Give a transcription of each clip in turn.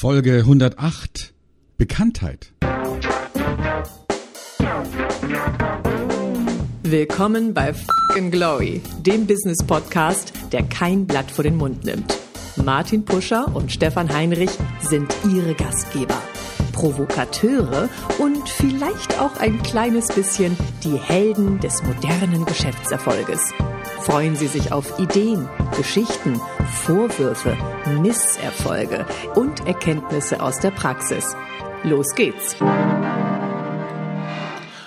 Folge 108 Bekanntheit. Willkommen bei Fucking Glory, dem Business Podcast, der kein Blatt vor den Mund nimmt. Martin Puscher und Stefan Heinrich sind ihre Gastgeber. Provokateure und vielleicht auch ein kleines bisschen die Helden des modernen Geschäftserfolges. Freuen Sie sich auf Ideen, Geschichten, Vorwürfe, Misserfolge und Erkenntnisse aus der Praxis. Los geht's!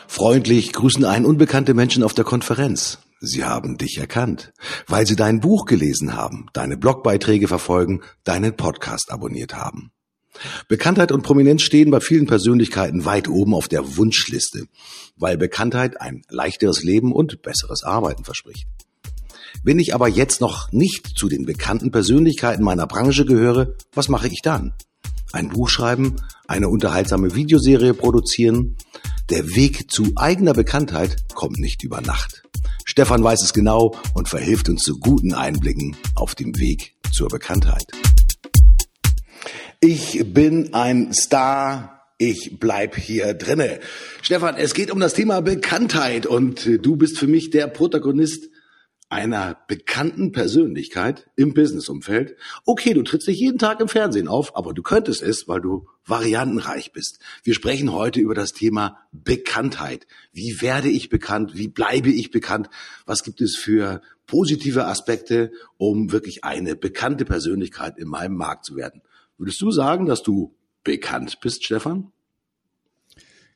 Freundlich grüßen einen unbekannte Menschen auf der Konferenz. Sie haben dich erkannt, weil sie dein Buch gelesen haben, deine Blogbeiträge verfolgen, deinen Podcast abonniert haben. Bekanntheit und Prominenz stehen bei vielen Persönlichkeiten weit oben auf der Wunschliste, weil Bekanntheit ein leichteres Leben und besseres Arbeiten verspricht. Wenn ich aber jetzt noch nicht zu den bekannten Persönlichkeiten meiner Branche gehöre, was mache ich dann? Ein Buch schreiben, eine unterhaltsame Videoserie produzieren? Der Weg zu eigener Bekanntheit kommt nicht über Nacht. Stefan weiß es genau und verhilft uns zu guten Einblicken auf dem Weg zur Bekanntheit. Ich bin ein Star. Ich bleib hier drinne. Stefan, es geht um das Thema Bekanntheit und du bist für mich der Protagonist einer bekannten Persönlichkeit im Businessumfeld. Okay, du trittst nicht jeden Tag im Fernsehen auf, aber du könntest es, weil du variantenreich bist. Wir sprechen heute über das Thema Bekanntheit. Wie werde ich bekannt? Wie bleibe ich bekannt? Was gibt es für positive Aspekte, um wirklich eine bekannte Persönlichkeit in meinem Markt zu werden? Würdest du sagen, dass du bekannt bist, Stefan?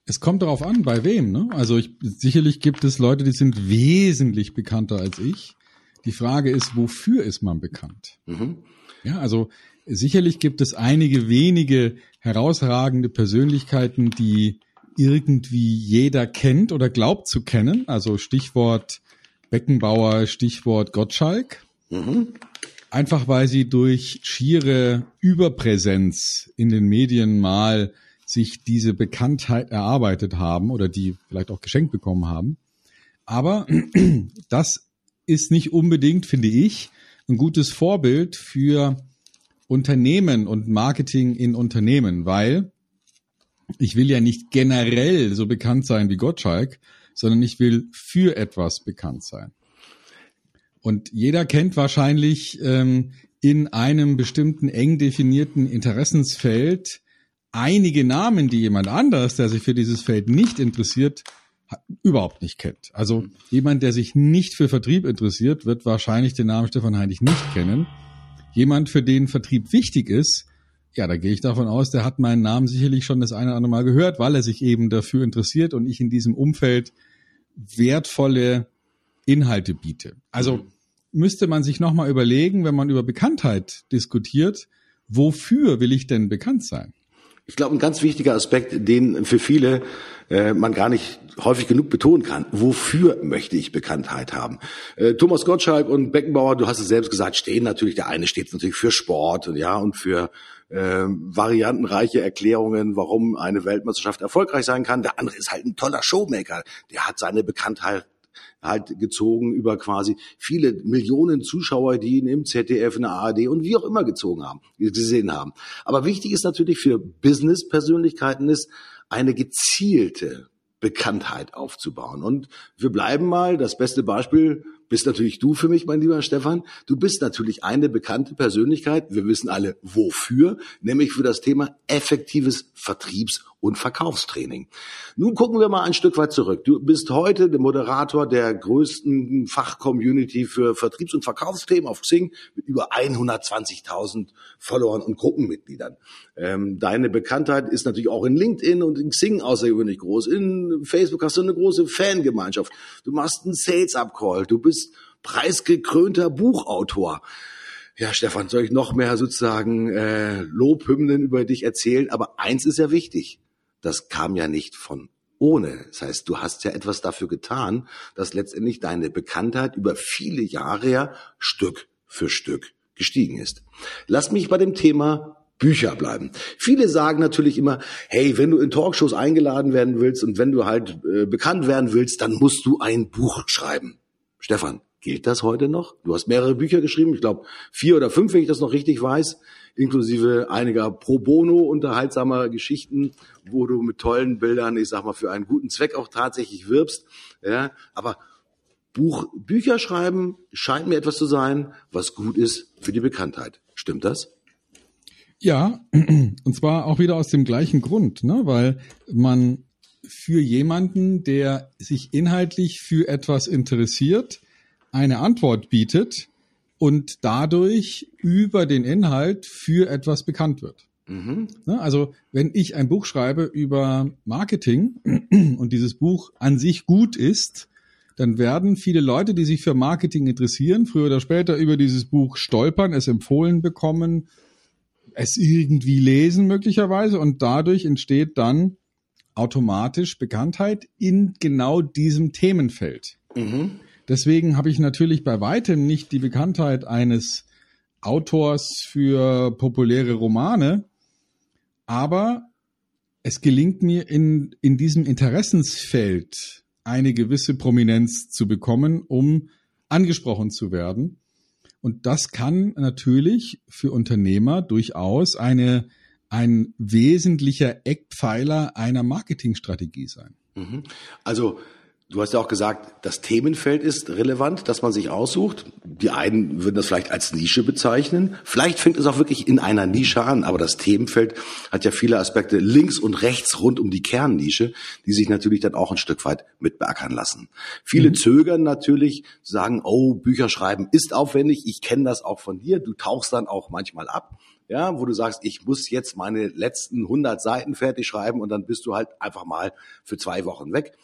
Es kommt darauf an, bei wem. Ne? Also ich, sicherlich gibt es Leute, die sind wesentlich bekannter als ich. Die Frage ist, wofür ist man bekannt? Mhm. Ja, also sicherlich gibt es einige wenige herausragende Persönlichkeiten, die irgendwie jeder kennt oder glaubt zu kennen. Also Stichwort Beckenbauer, Stichwort Gottschalk. Mhm. Einfach weil sie durch schiere Überpräsenz in den Medien mal sich diese Bekanntheit erarbeitet haben oder die vielleicht auch geschenkt bekommen haben. Aber das ist nicht unbedingt, finde ich, ein gutes Vorbild für Unternehmen und Marketing in Unternehmen, weil ich will ja nicht generell so bekannt sein wie Gottschalk, sondern ich will für etwas bekannt sein. Und jeder kennt wahrscheinlich ähm, in einem bestimmten eng definierten Interessensfeld einige Namen, die jemand anders, der sich für dieses Feld nicht interessiert, überhaupt nicht kennt. Also jemand, der sich nicht für Vertrieb interessiert, wird wahrscheinlich den Namen Stefan Heinrich nicht kennen. Jemand, für den Vertrieb wichtig ist, ja, da gehe ich davon aus, der hat meinen Namen sicherlich schon das eine oder andere Mal gehört, weil er sich eben dafür interessiert und ich in diesem Umfeld wertvolle Inhalte biete. Also müsste man sich nochmal überlegen, wenn man über Bekanntheit diskutiert, wofür will ich denn bekannt sein? Ich glaube, ein ganz wichtiger Aspekt, den für viele äh, man gar nicht häufig genug betonen kann. Wofür möchte ich Bekanntheit haben? Äh, Thomas Gottschalk und Beckenbauer, du hast es selbst gesagt, stehen natürlich, der eine steht natürlich für Sport und ja und für äh, variantenreiche Erklärungen, warum eine Weltmeisterschaft erfolgreich sein kann. Der andere ist halt ein toller Showmaker. Der hat seine Bekanntheit halt gezogen über quasi viele Millionen Zuschauer, die ihn im ZDF, in der ARD und wie auch immer gezogen haben, gesehen haben. Aber wichtig ist natürlich für Business-Persönlichkeiten ist eine gezielte Bekanntheit aufzubauen. Und wir bleiben mal, das beste Beispiel bist natürlich du für mich, mein lieber Stefan. Du bist natürlich eine bekannte Persönlichkeit. Wir wissen alle wofür, nämlich für das Thema effektives Vertriebs- und Verkaufstraining. Nun gucken wir mal ein Stück weit zurück. Du bist heute der Moderator der größten Fachcommunity für Vertriebs- und Verkaufsthemen auf Xing mit über 120.000 Followern und Gruppenmitgliedern. Ähm, deine Bekanntheit ist natürlich auch in LinkedIn und in Xing außergewöhnlich groß. In Facebook hast du eine große Fangemeinschaft. Du machst einen Sales-Up-Call. Du bist preisgekrönter Buchautor ja, Stefan, soll ich noch mehr sozusagen äh, Lobhymnen über dich erzählen? Aber eins ist ja wichtig das kam ja nicht von ohne. Das heißt, du hast ja etwas dafür getan, dass letztendlich deine Bekanntheit über viele Jahre ja Stück für Stück gestiegen ist. Lass mich bei dem Thema Bücher bleiben. Viele sagen natürlich immer, hey, wenn du in Talkshows eingeladen werden willst und wenn du halt äh, bekannt werden willst, dann musst du ein Buch schreiben. Stefan, gilt das heute noch? Du hast mehrere Bücher geschrieben, ich glaube vier oder fünf, wenn ich das noch richtig weiß. inklusive einiger Pro Bono unterhaltsamer Geschichten, wo du mit tollen Bildern, ich sag mal, für einen guten Zweck auch tatsächlich wirbst. Ja, aber Buch, Bücher schreiben scheint mir etwas zu sein, was gut ist für die Bekanntheit. Stimmt das? Ja, und zwar auch wieder aus dem gleichen Grund, ne? weil man für jemanden, der sich inhaltlich für etwas interessiert, eine Antwort bietet und dadurch über den Inhalt für etwas bekannt wird. Mhm. Ne? Also wenn ich ein Buch schreibe über Marketing und dieses Buch an sich gut ist, dann werden viele Leute, die sich für Marketing interessieren, früher oder später über dieses Buch stolpern, es empfohlen bekommen, es irgendwie lesen möglicherweise und dadurch entsteht dann automatisch Bekanntheit in genau diesem Themenfeld. Mhm. Deswegen habe ich natürlich bei weitem nicht die Bekanntheit eines Autors für populäre Romane, aber es gelingt mir in, in diesem Interessensfeld eine gewisse Prominenz zu bekommen, um angesprochen zu werden. Und das kann natürlich für Unternehmer durchaus eine, ein wesentlicher Eckpfeiler einer Marketingstrategie sein. Mhm. Also Du hast ja auch gesagt, das Themenfeld ist relevant, dass man sich aussucht. Die einen würden das vielleicht als Nische bezeichnen. Vielleicht fängt es auch wirklich in einer Nische an, aber das Themenfeld hat ja viele Aspekte links und rechts rund um die Kernnische, die sich natürlich dann auch ein Stück weit mit beackern lassen. Viele mhm. zögern natürlich, sagen, oh, Bücher schreiben ist aufwendig. Ich kenne das auch von dir. Du tauchst dann auch manchmal ab ja, wo du sagst, ich muss jetzt meine letzten 100 Seiten fertig schreiben und dann bist du halt einfach mal für zwei Wochen weg.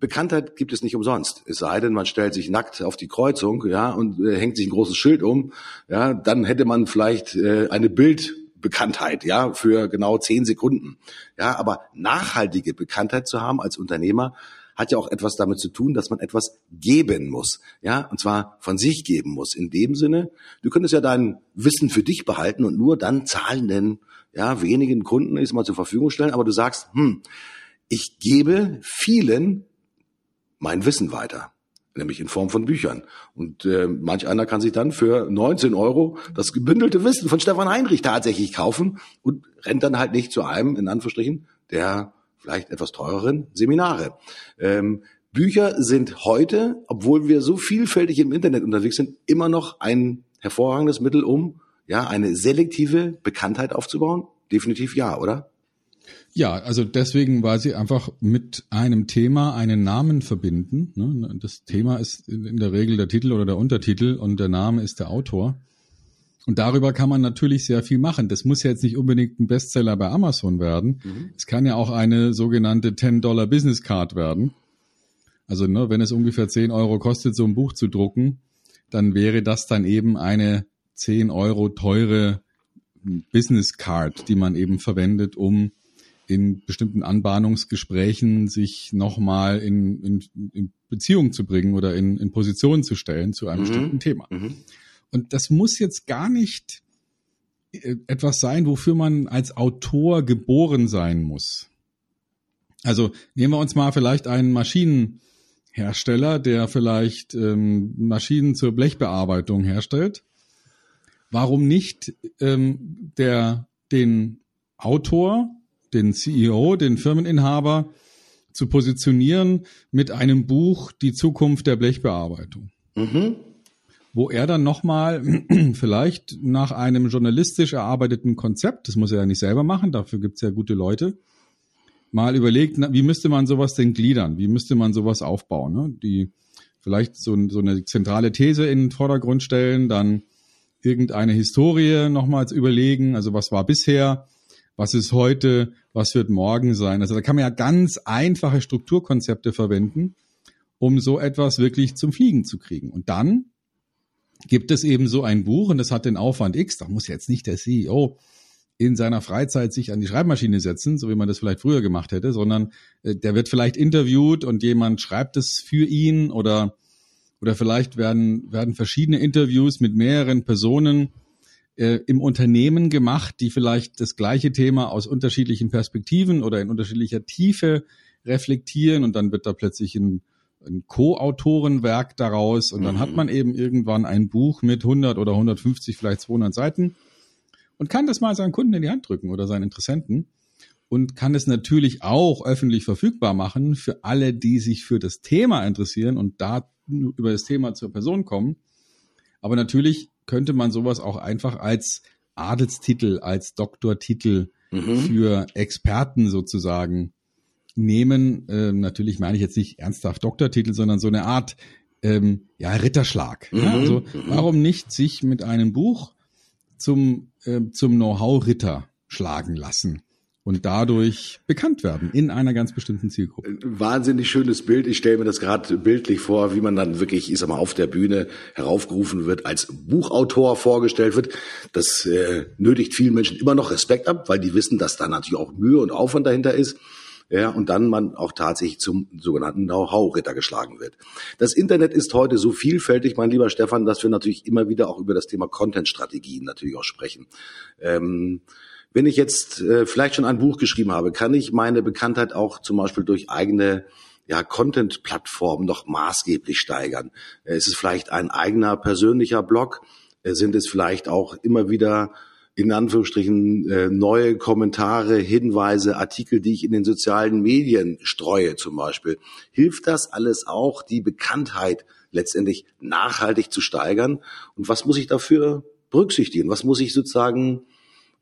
Bekanntheit gibt es nicht umsonst. Es sei denn, man stellt sich nackt auf die Kreuzung, ja, und äh, hängt sich ein großes Schild um, ja, dann hätte man vielleicht äh, eine Bildbekanntheit, ja, für genau zehn Sekunden. Ja, aber nachhaltige Bekanntheit zu haben als Unternehmer hat ja auch etwas damit zu tun, dass man etwas geben muss, ja, und zwar von sich geben muss. In dem Sinne, du könntest ja dein Wissen für dich behalten und nur dann zahlenden, ja, wenigen Kunden ist mal zur Verfügung stellen, aber du sagst, hm, ich gebe vielen mein Wissen weiter, nämlich in Form von Büchern. Und äh, manch einer kann sich dann für 19 Euro das gebündelte Wissen von Stefan Heinrich tatsächlich kaufen und rennt dann halt nicht zu einem, in Anführungsstrichen, der vielleicht etwas teureren Seminare. Ähm, Bücher sind heute, obwohl wir so vielfältig im Internet unterwegs sind, immer noch ein hervorragendes Mittel, um ja eine selektive Bekanntheit aufzubauen? Definitiv ja, oder? Ja, also deswegen, weil sie einfach mit einem Thema einen Namen verbinden. Ne? Das Thema ist in der Regel der Titel oder der Untertitel und der Name ist der Autor. Und darüber kann man natürlich sehr viel machen. Das muss ja jetzt nicht unbedingt ein Bestseller bei Amazon werden. Mhm. Es kann ja auch eine sogenannte 10-Dollar Business Card werden. Also ne, wenn es ungefähr 10 Euro kostet, so ein Buch zu drucken, dann wäre das dann eben eine 10 Euro teure Business Card, die man eben verwendet, um in bestimmten Anbahnungsgesprächen sich nochmal in, in, in Beziehung zu bringen oder in, in Position zu stellen zu einem mhm. bestimmten Thema. Mhm. Und das muss jetzt gar nicht äh, etwas sein, wofür man als Autor geboren sein muss. Also nehmen wir uns mal vielleicht einen Maschinenhersteller, der vielleicht ähm, Maschinen zur Blechbearbeitung herstellt. Warum nicht ähm, der den Autor den CEO, den Firmeninhaber zu positionieren mit einem Buch Die Zukunft der Blechbearbeitung. Mhm. Wo er dann nochmal vielleicht nach einem journalistisch erarbeiteten Konzept, das muss er ja nicht selber machen, dafür gibt es ja gute Leute, mal überlegt, wie müsste man sowas denn gliedern? Wie müsste man sowas aufbauen? Ne? Die vielleicht so, so eine zentrale These in den Vordergrund stellen, dann irgendeine Historie nochmals überlegen, also was war bisher, was ist heute, was wird morgen sein. Also da kann man ja ganz einfache Strukturkonzepte verwenden, um so etwas wirklich zum Fliegen zu kriegen. Und dann gibt es eben so ein Buch und das hat den Aufwand X, da muss jetzt nicht der CEO in seiner Freizeit sich an die Schreibmaschine setzen, so wie man das vielleicht früher gemacht hätte, sondern äh, der wird vielleicht interviewt und jemand schreibt es für ihn oder oder vielleicht werden werden verschiedene Interviews mit mehreren Personen äh, im Unternehmen gemacht, die vielleicht das gleiche Thema aus unterschiedlichen Perspektiven oder in unterschiedlicher Tiefe reflektieren und dann wird da plötzlich ein, ein Co-Autorenwerk daraus und dann mhm. hat man eben irgendwann ein Buch mit 100 oder 150, vielleicht 200 Seiten und kann das mal seinen Kunden in die Hand drücken oder seinen Interessenten und kann es natürlich auch öffentlich verfügbar machen für alle, die sich für das Thema interessieren und da über das Thema zur Person kommen. Aber natürlich könnte man sowas auch einfach als Adelstitel, als Doktortitel mhm. für Experten sozusagen nehmen. Ähm, natürlich meine ich jetzt nicht ernsthaft Doktortitel, sondern so eine Art ähm, ja, Ritterschlag. Mhm. Ja, also mhm. warum nicht sich mit einem Buch zum, äh, zum Know-how-Ritter schlagen lassen? und dadurch bekannt werden in einer ganz bestimmten Zielgruppe. Wahnsinnig schönes Bild. Ich stelle mir das gerade bildlich vor, wie man dann wirklich, ich sag mal, auf der Bühne heraufgerufen wird, als Buchautor vorgestellt wird. Das äh, nötigt vielen Menschen immer noch Respekt ab, weil die wissen, dass da natürlich auch Mühe und Aufwand dahinter ist. Ja, und dann man auch tatsächlich zum sogenannten Know-how-Ritter geschlagen wird. Das Internet ist heute so vielfältig, mein lieber Stefan, dass wir natürlich immer wieder auch über das Thema Content-Strategien natürlich auch sprechen. Ähm, wenn ich jetzt äh, vielleicht schon ein Buch geschrieben habe, kann ich meine Bekanntheit auch zum Beispiel durch eigene ja, Content-Plattformen noch maßgeblich steigern. Äh, ist es vielleicht ein eigener persönlicher Blog? Äh, sind es vielleicht auch immer wieder in Anführungsstrichen äh, neue Kommentare, Hinweise, Artikel, die ich in den sozialen Medien streue zum Beispiel. Hilft das alles auch, die Bekanntheit letztendlich nachhaltig zu steigern? Und was muss ich dafür berücksichtigen? Was muss ich sozusagen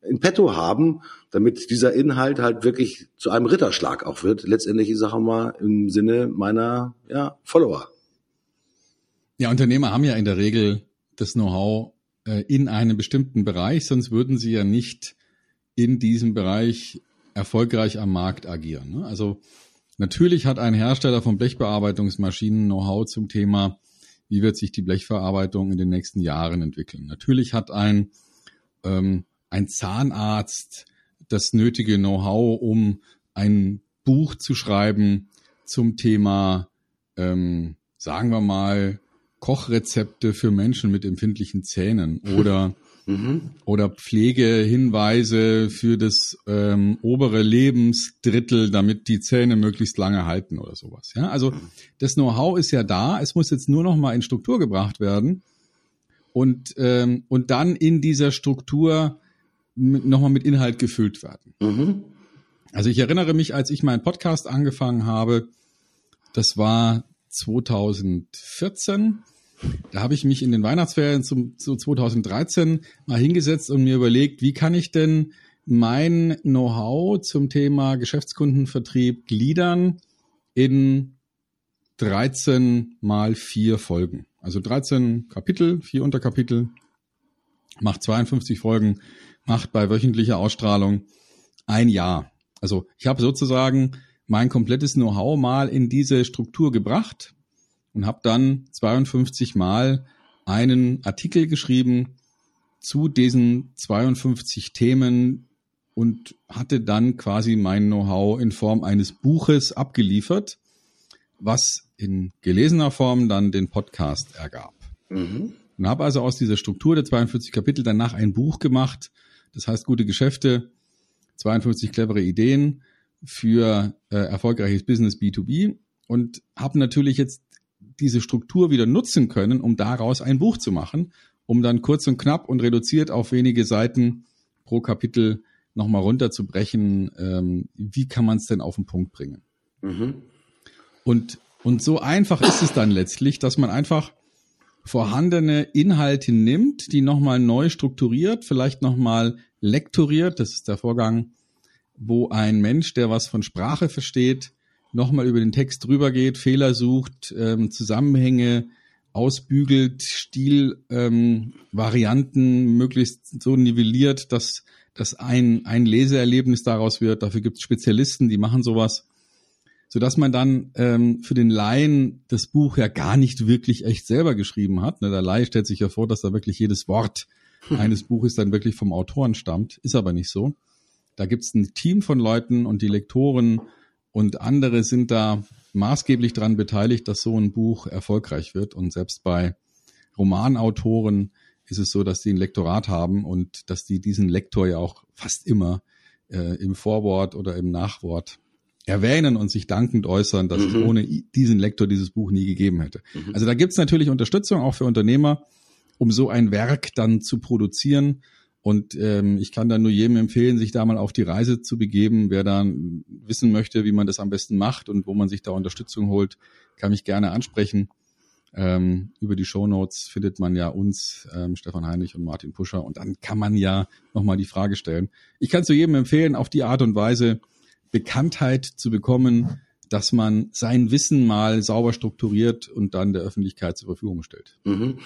in petto haben, damit dieser Inhalt halt wirklich zu einem Ritterschlag auch wird. Letztendlich, ich sage mal, im Sinne meiner ja, Follower. Ja, Unternehmer haben ja in der Regel das Know-how äh, in einem bestimmten Bereich, sonst würden sie ja nicht in diesem Bereich erfolgreich am Markt agieren. Ne? Also natürlich hat ein Hersteller von Blechbearbeitungsmaschinen Know-how zum Thema, wie wird sich die Blechverarbeitung in den nächsten Jahren entwickeln. Natürlich hat ein ähm, ein Zahnarzt das nötige Know-how, um ein Buch zu schreiben zum Thema, ähm, sagen wir mal, Kochrezepte für Menschen mit empfindlichen Zähnen oder mhm. oder Pflegehinweise für das ähm, obere Lebensdrittel, damit die Zähne möglichst lange halten oder sowas. Ja, also das Know-how ist ja da. Es muss jetzt nur noch mal in Struktur gebracht werden und ähm, und dann in dieser Struktur nochmal mit Inhalt gefüllt werden. Mhm. Also ich erinnere mich, als ich meinen Podcast angefangen habe, das war 2014. Da habe ich mich in den Weihnachtsferien zu 2013 mal hingesetzt und mir überlegt, wie kann ich denn mein Know-how zum Thema Geschäftskundenvertrieb gliedern in 13 mal vier Folgen. Also 13 Kapitel, vier Unterkapitel, macht 52 Folgen macht bei wöchentlicher Ausstrahlung ein Jahr. Also ich habe sozusagen mein komplettes Know-how mal in diese Struktur gebracht und habe dann 52 Mal einen Artikel geschrieben zu diesen 52 Themen und hatte dann quasi mein Know-how in Form eines Buches abgeliefert, was in gelesener Form dann den Podcast ergab. Mhm. Und habe also aus dieser Struktur der 42 Kapitel danach ein Buch gemacht, das heißt, gute Geschäfte, 52 clevere Ideen für äh, erfolgreiches Business B2B und habe natürlich jetzt diese Struktur wieder nutzen können, um daraus ein Buch zu machen, um dann kurz und knapp und reduziert auf wenige Seiten pro Kapitel nochmal runterzubrechen, ähm, wie kann man es denn auf den Punkt bringen. Mhm. Und, und so einfach ist es dann letztlich, dass man einfach vorhandene Inhalte nimmt, die nochmal neu strukturiert, vielleicht nochmal lektoriert. Das ist der Vorgang, wo ein Mensch, der was von Sprache versteht, nochmal über den Text drüber geht, Fehler sucht, ähm, Zusammenhänge ausbügelt, Stilvarianten ähm, möglichst so nivelliert, dass, dass ein, ein Leseerlebnis daraus wird. Dafür gibt es Spezialisten, die machen sowas so dass man dann ähm, für den Laien das Buch ja gar nicht wirklich echt selber geschrieben hat. Ne, der Laie stellt sich ja vor, dass da wirklich jedes Wort eines Buches dann wirklich vom Autoren stammt. Ist aber nicht so. Da gibt's ein Team von Leuten und die Lektoren und andere sind da maßgeblich daran beteiligt, dass so ein Buch erfolgreich wird. Und selbst bei Romanautoren ist es so, dass die ein Lektorat haben und dass die diesen Lektor ja auch fast immer äh, im Vorwort oder im Nachwort erwähnen und sich dankend äußern, dass mhm. es ohne diesen Lektor dieses Buch nie gegeben hätte. Mhm. Also da gibt es natürlich Unterstützung auch für Unternehmer, um so ein Werk dann zu produzieren Und ähm, ich kann da nur jedem empfehlen, sich da mal auf die Reise zu begeben. Wer da wissen möchte, wie man das am besten macht und wo man sich da Unterstützung holt, kann mich gerne ansprechen. Ähm, über die Show Notes findet man ja uns, ähm, Stefan Heinrich und Martin Puscher. Und dann kann man ja nochmal die Frage stellen. Ich kann zu jedem empfehlen, auf die Art und Weise Bekanntheit zu bekommen, dass man sein Wissen mal sauber strukturiert und dann der Öffentlichkeit zur Verfügung stellt. Mhm.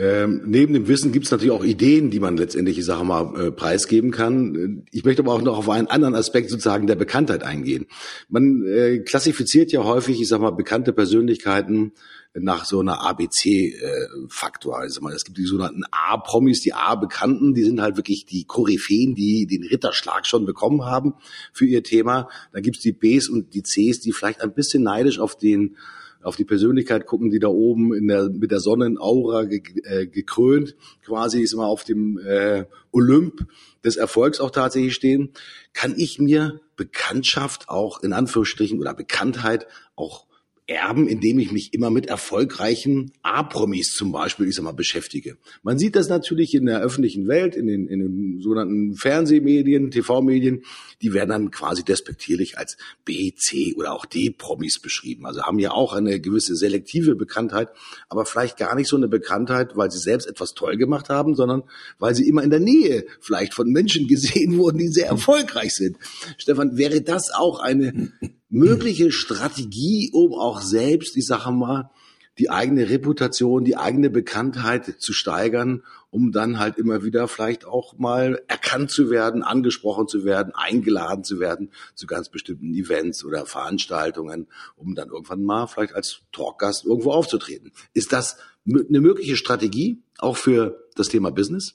Ähm, neben dem Wissen gibt es natürlich auch Ideen, die man letztendlich, ich sage mal, äh, preisgeben kann. Ich möchte aber auch noch auf einen anderen Aspekt sozusagen der Bekanntheit eingehen. Man äh, klassifiziert ja häufig, ich sage mal, bekannte Persönlichkeiten nach so einer ABC-Faktor. Äh, also es gibt die sogenannten A-Promis, die A-Bekannten, die sind halt wirklich die Koryphäen, die den Ritterschlag schon bekommen haben für ihr Thema. Dann gibt's die Bs und die Cs, die vielleicht ein bisschen neidisch auf den auf die Persönlichkeit gucken, die da oben in der, mit der Sonnenaura ge, äh, gekrönt quasi ist immer auf dem äh, Olymp des Erfolgs auch tatsächlich stehen, kann ich mir Bekanntschaft auch in Anführungsstrichen oder Bekanntheit auch erben, indem ich mich immer mit erfolgreichen A-Promis zum Beispiel, ich sag mal, beschäftige. Man sieht das natürlich in der öffentlichen Welt, in den, in den sogenannten Fernsehmedien, TV-Medien, die werden dann quasi despektierlich als B, C oder auch D-Promis beschrieben. Also haben ja auch eine gewisse selektive Bekanntheit, aber vielleicht gar nicht so eine Bekanntheit, weil sie selbst etwas toll gemacht haben, sondern weil sie immer in der Nähe vielleicht von Menschen gesehen wurden, die sehr erfolgreich sind. Stefan, wäre das auch eine mögliche Strategie, um auch selbst, ich sage mal, die eigene Reputation, die eigene Bekanntheit zu steigern, um dann halt immer wieder vielleicht auch mal erkannt zu werden, angesprochen zu werden, eingeladen zu werden zu ganz bestimmten Events oder Veranstaltungen, um dann irgendwann mal vielleicht als Talkgast irgendwo aufzutreten. Ist das eine mögliche Strategie auch für das Thema Business?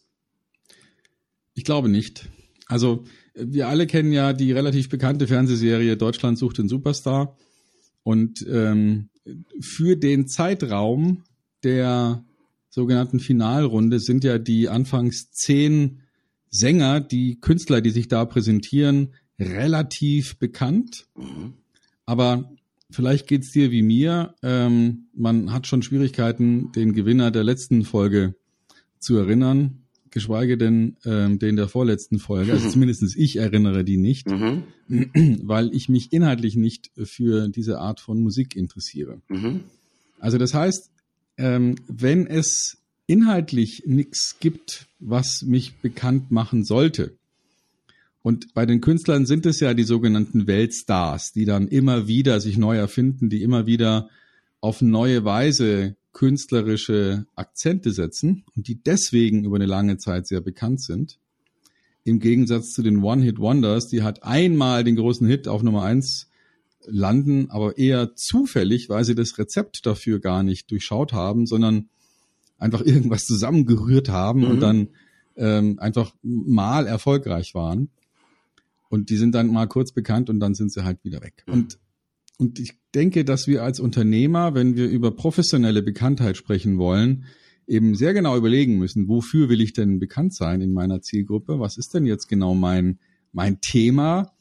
Ich glaube nicht. Also wir alle kennen ja die relativ bekannte Fernsehserie Deutschland sucht den Superstar. Und ähm, für den Zeitraum der sogenannten Finalrunde sind ja die anfangs zehn Sänger, die Künstler, die sich da präsentieren, relativ bekannt. Mhm. Aber vielleicht geht's dir wie mir. Ähm, man hat schon Schwierigkeiten, den Gewinner der letzten Folge zu erinnern geschweige denn ähm, den der vorletzten Folge. Also zumindest ich erinnere die nicht, mhm. weil ich mich inhaltlich nicht für diese Art von Musik interessiere. Mhm. Also das heißt, ähm, wenn es inhaltlich nichts gibt, was mich bekannt machen sollte, und bei den Künstlern sind es ja die sogenannten Weltstars, die dann immer wieder sich neu erfinden, die immer wieder auf neue Weise künstlerische Akzente setzen und die deswegen über eine lange Zeit sehr bekannt sind. Im Gegensatz zu den One-Hit-Wonders, die halt einmal den großen Hit auf Nummer eins landen, aber eher zufällig, weil sie das Rezept dafür gar nicht durchschaut haben, sondern einfach irgendwas zusammengerührt haben mhm. und dann ähm, einfach mal erfolgreich waren. Und die sind dann mal kurz bekannt und dann sind sie halt wieder weg. Mhm. Und und ich denke, dass wir als Unternehmer, wenn wir über professionelle Bekanntheit sprechen wollen, eben sehr genau überlegen müssen, wofür will ich denn bekannt sein in meiner Zielgruppe? Was ist denn jetzt genau mein, mein Thema?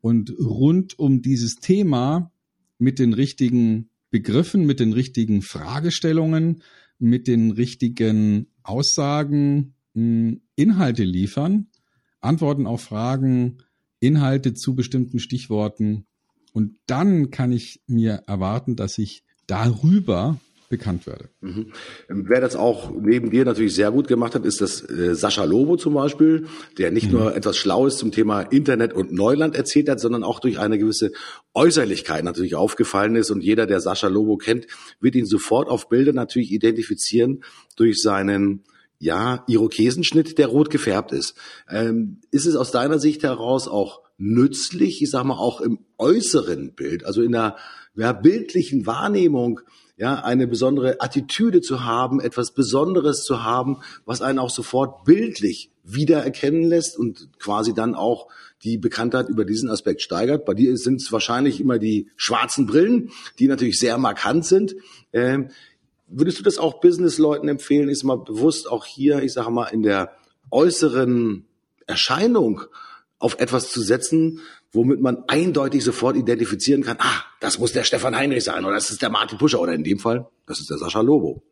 Und rund um dieses Thema mit den richtigen Begriffen, mit den richtigen Fragestellungen, mit den richtigen Aussagen hm, Inhalte liefern, Antworten auf Fragen, Inhalte zu bestimmten Stichworten und dann kann ich mir erwarten, dass ich darüber bekannt werde. Mhm. Wer das auch neben dir natürlich sehr gut gemacht hat, ist das äh, Sascha Lobo zum Beispiel, der nicht mhm. nur etwas Schlaues zum Thema Internet und Neuland erzählt hat, sondern auch durch eine gewisse Äußerlichkeit natürlich aufgefallen ist. Und jeder, der Sascha Lobo kennt, wird ihn sofort auf Bilder natürlich identifizieren durch seinen ja, Irokesenschnitt, der rot gefärbt ist. Ähm, ist es aus deiner Sicht heraus auch nützlich, ich sag mal auch im äußeren Bild, also in der ja, bildlichen Wahrnehmung, ja, eine besondere Attitüde zu haben, etwas Besonderes zu haben, was einen auch sofort bildlich wiedererkennen lässt und quasi dann auch die Bekanntheit über diesen Aspekt steigert. Bei dir sind es wahrscheinlich immer die schwarzen Brillen, die natürlich sehr markant sind. Ähm, würdest du das auch Businessleuten empfehlen, ist mal bewusst auch hier, ich sage mal, in der äußeren Erscheinung auf etwas zu setzen, womit man eindeutig sofort identifizieren kann, ah, das muss der Stefan Heinrich sein oder das ist der Martin Puscher oder in dem Fall, das ist der Sascha Lobo.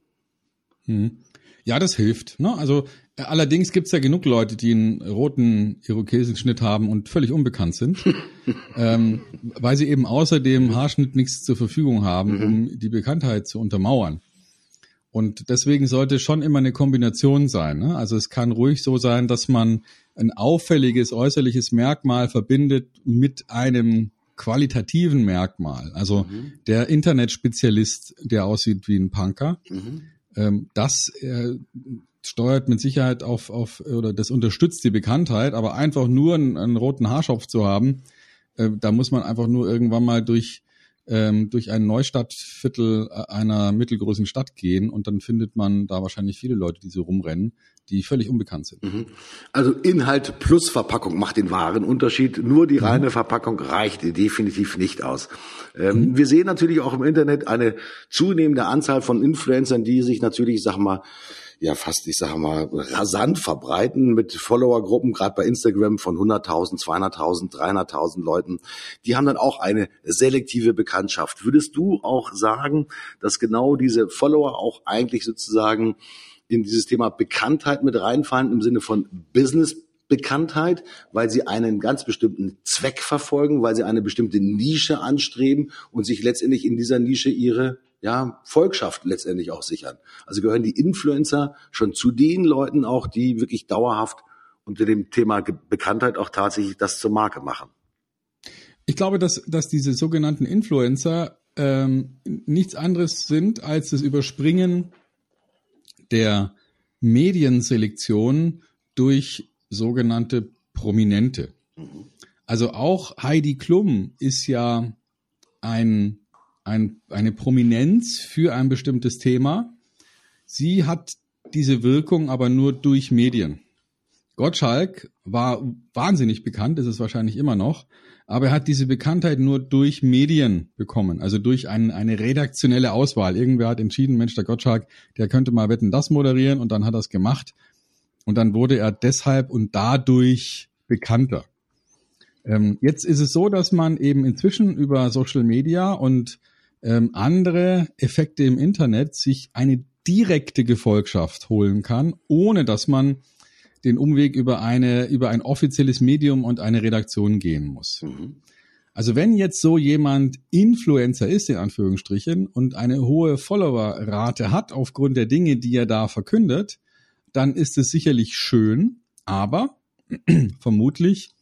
Hm. Ja, das hilft. Ne? Also Allerdings gibt's ja genug Leute, die einen roten Irokesenschnitt haben und völlig unbekannt sind, ähm, weil sie eben außer dem Haarschnitt nichts zur Verfügung haben, mhm. um die Bekanntheit zu untermauern. Und deswegen sollte schon immer eine Kombination sein. Ne? Also es kann ruhig so sein, dass man ein auffälliges äußerliches Merkmal verbindet mit einem qualitativen Merkmal. Also mhm. der Internetspezialist, der aussieht wie ein Punker, mhm. ähm, das äh, steuert mit Sicherheit auf, auf oder das unterstützt die Bekanntheit, aber einfach nur einen, einen roten Haarschopf zu haben, äh, da muss man einfach nur irgendwann mal durch ähm, durch ein Neustadtviertel äh, einer mittelgroßen Stadt gehen und dann findet man da wahrscheinlich viele Leute, die so rumrennen, die völlig unbekannt sind. Mhm. Also Inhalt plus Verpackung macht den wahren Unterschied. Nur die mhm. reine Verpackung reicht definitiv nicht aus. Ähm, mhm. Wir sehen natürlich auch im Internet eine zunehmende Anzahl von Influencern, die sich natürlich, sag mal, ja fast, ich sage mal, rasant verbreiten mit Followergruppen, gerade bei Instagram von 100.000, 200.000, 300.000 Leuten. Die haben dann auch eine selektive Bekanntschaft. Würdest du auch sagen, dass genau diese Follower auch eigentlich sozusagen in dieses Thema Bekanntheit mit reinfallen im Sinne von Business Bekanntheit, weil sie einen ganz bestimmten Zweck verfolgen, weil sie eine bestimmte Nische anstreben und sich letztendlich in dieser Nische ihre ja, Volkschaft letztendlich auch sichern. Also gehören die Influencer schon zu den Leuten auch, die wirklich dauerhaft unter dem Thema Bekanntheit auch tatsächlich das zur Marke machen. Ich glaube, dass, dass diese sogenannten Influencer ähm, nichts anderes sind als das Überspringen der Medienselektion durch sogenannte Prominente. Mhm. Also auch Heidi Klum ist ja ein ein, eine Prominenz für ein bestimmtes Thema. Sie hat diese Wirkung aber nur durch Medien. Gottschalk war wahnsinnig bekannt, ist es wahrscheinlich immer noch, aber er hat diese Bekanntheit nur durch Medien bekommen, also durch ein, eine redaktionelle Auswahl. Irgendwer hat entschieden, Mensch, der Gottschalk, der könnte mal Wetten das moderieren und dann hat er es gemacht und dann wurde er deshalb und dadurch bekannter. Ähm, jetzt ist es so, dass man eben inzwischen über Social Media und ähm, andere Effekte im Internet sich eine direkte Gefolgschaft holen kann, ohne dass man den Umweg über eine, über ein offizielles Medium und eine Redaktion gehen muss. Mhm. Also wenn jetzt so jemand Influencer ist, in Anführungsstrichen, und eine hohe Followerrate hat aufgrund der Dinge, die er da verkündet, dann ist es sicherlich schön, aber vermutlich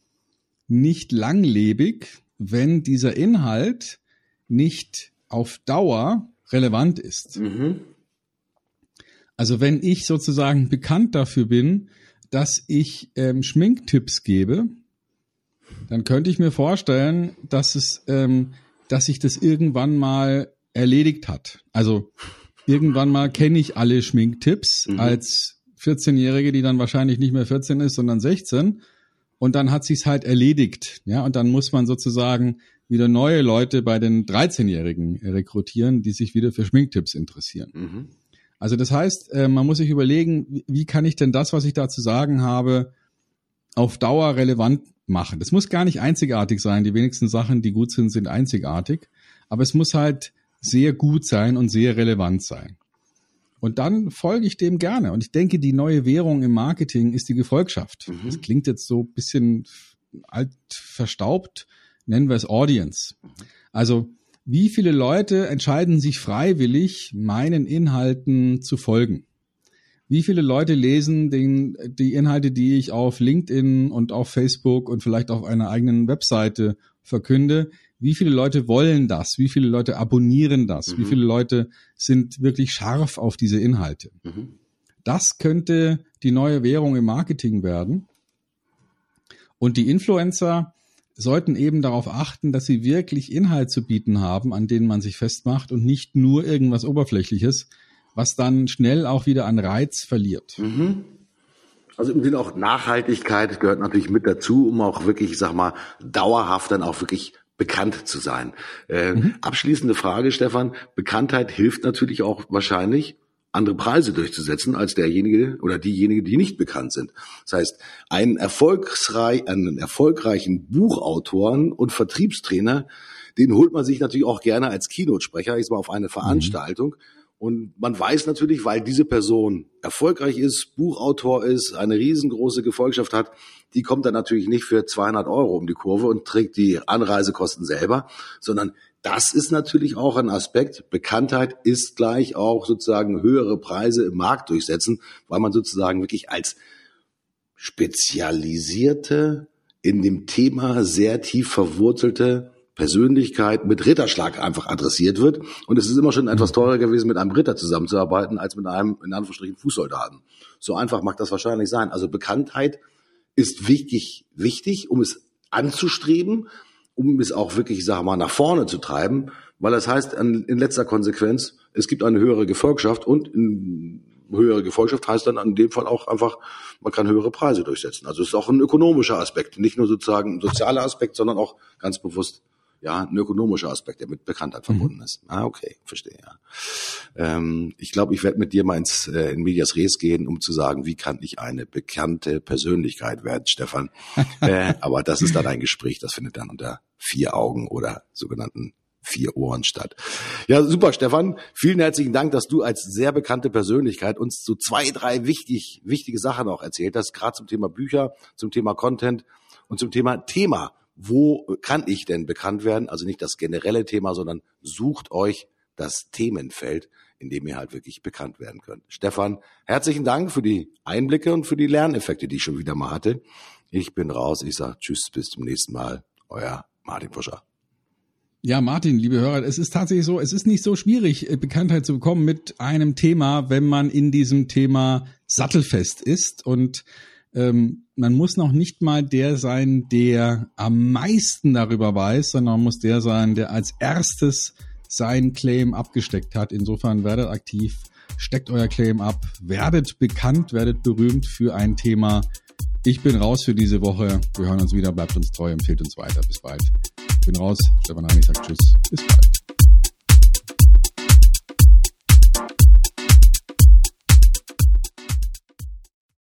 nicht langlebig, wenn dieser Inhalt nicht auf Dauer relevant ist. Mhm. Also wenn ich sozusagen bekannt dafür bin, dass ich ähm, Schminktipps gebe, dann könnte ich mir vorstellen, dass es, ähm, dass sich das irgendwann mal erledigt hat. Also irgendwann mal kenne ich alle Schminktipps mhm. als 14-Jährige, die dann wahrscheinlich nicht mehr 14 ist, sondern 16. Und dann hat sich's halt erledigt. Ja, und dann muss man sozusagen wieder neue Leute bei den 13-Jährigen rekrutieren, die sich wieder für Schminktipps interessieren. Mhm. Also das heißt, äh, man muss sich überlegen, wie kann ich denn das, was ich da zu sagen habe, auf Dauer relevant machen. Das muss gar nicht einzigartig sein. Die wenigsten Sachen, die gut sind, sind einzigartig. Aber es muss halt sehr gut sein und sehr relevant sein. Und dann folge ich dem gerne. Und ich denke, die neue Währung im Marketing ist die Gefolgschaft. Mhm. Das klingt jetzt so ein bisschen alt verstaubt, nennen wir es Audience. Also wie viele Leute entscheiden sich freiwillig, meinen Inhalten zu folgen? Wie viele Leute lesen den, die Inhalte, die ich auf LinkedIn und auf Facebook und vielleicht auf einer eigenen Webseite verkünde? Wie viele Leute wollen das? Wie viele Leute abonnieren das? Mhm. Wie viele Leute sind wirklich scharf auf diese Inhalte? Mhm. Das könnte die neue Währung im Marketing werden. Und die Influencer, sollten eben darauf achten, dass sie wirklich Inhalt zu bieten haben, an denen man sich festmacht und nicht nur irgendwas Oberflächliches, was dann schnell auch wieder an Reiz verliert. Mhm. Also im Sinne auch Nachhaltigkeit gehört natürlich mit dazu, um auch wirklich, ich sag mal, dauerhaft dann auch wirklich bekannt zu sein. Äh, mhm. Abschließende Frage, Stefan. Bekanntheit hilft natürlich auch wahrscheinlich, andere Preise durchzusetzen als derjenige oder diejenige, die nicht bekannt sind. Das heißt, einen, erfolgsreich, einen erfolgreichen Buchautoren und Vertriebstrainer, den holt man sich natürlich auch gerne als Keynote-Sprecher, ich mal auf eine Veranstaltung. Mhm. Und man weiß natürlich, weil diese Person erfolgreich ist, Buchautor ist, eine riesengroße Gefolgschaft hat, die kommt dann natürlich nicht für 200 Euro um die Kurve und trägt die Anreisekosten selber, sondern das ist natürlich auch ein Aspekt. Bekanntheit ist gleich auch sozusagen höhere Preise im Markt durchsetzen, weil man sozusagen wirklich als spezialisierte, in dem Thema sehr tief verwurzelte Persönlichkeit mit Ritterschlag einfach adressiert wird. Und es ist immer schon etwas teurer gewesen, mit einem Ritter zusammenzuarbeiten, als mit einem, in Anführungsstrichen, Fußsoldaten. So einfach mag das wahrscheinlich sein. Also Bekanntheit ist wichtig, wichtig, um es anzustreben, um es auch wirklich, ich sage mal, nach vorne zu treiben, weil das heißt in letzter Konsequenz, es gibt eine höhere Gefolgschaft und höhere Gefolgschaft heißt dann in dem Fall auch einfach, man kann höhere Preise durchsetzen. Also es ist auch ein ökonomischer Aspekt, nicht nur sozusagen ein sozialer Aspekt, sondern auch ganz bewusst ja, ein ökonomischer Aspekt, der mit Bekanntheit mhm. verbunden ist. Ah, okay, verstehe, ja. Ähm, ich glaube, ich werde mit dir mal ins äh, in Medias Res gehen, um zu sagen, wie kann ich eine bekannte Persönlichkeit werden, Stefan. äh, aber das ist dann ein Gespräch, das findet dann unter vier Augen oder sogenannten vier Ohren statt. Ja, super, Stefan. Vielen herzlichen Dank, dass du als sehr bekannte Persönlichkeit uns so zwei, drei wichtig, wichtige Sachen auch erzählt hast, gerade zum Thema Bücher, zum Thema Content und zum Thema Thema wo kann ich denn bekannt werden? Also nicht das generelle Thema, sondern sucht euch das Themenfeld, in dem ihr halt wirklich bekannt werden könnt. Stefan, herzlichen Dank für die Einblicke und für die Lerneffekte, die ich schon wieder mal hatte. Ich bin raus. Ich sage Tschüss, bis zum nächsten Mal. Euer Martin Puscher. Ja, Martin, liebe Hörer, es ist tatsächlich so, es ist nicht so schwierig, äh, Bekanntheit zu bekommen mit einem Thema, wenn man in diesem Thema sattelfest ist und ähm, man muss noch nicht mal der sein, der am meisten darüber weiß, sondern man muss der sein, der als erstes seinen Claim abgesteckt hat. Insofern werdet aktiv, steckt euer Claim ab, werdet bekannt, werdet berühmt für ein Thema. Ich bin raus für diese Woche. Wir hören uns wieder, bleibt uns treu, empfehlt uns weiter. Bis bald. Ich bin raus. Stefan Heinrich sagt Tschüss. Bis bald.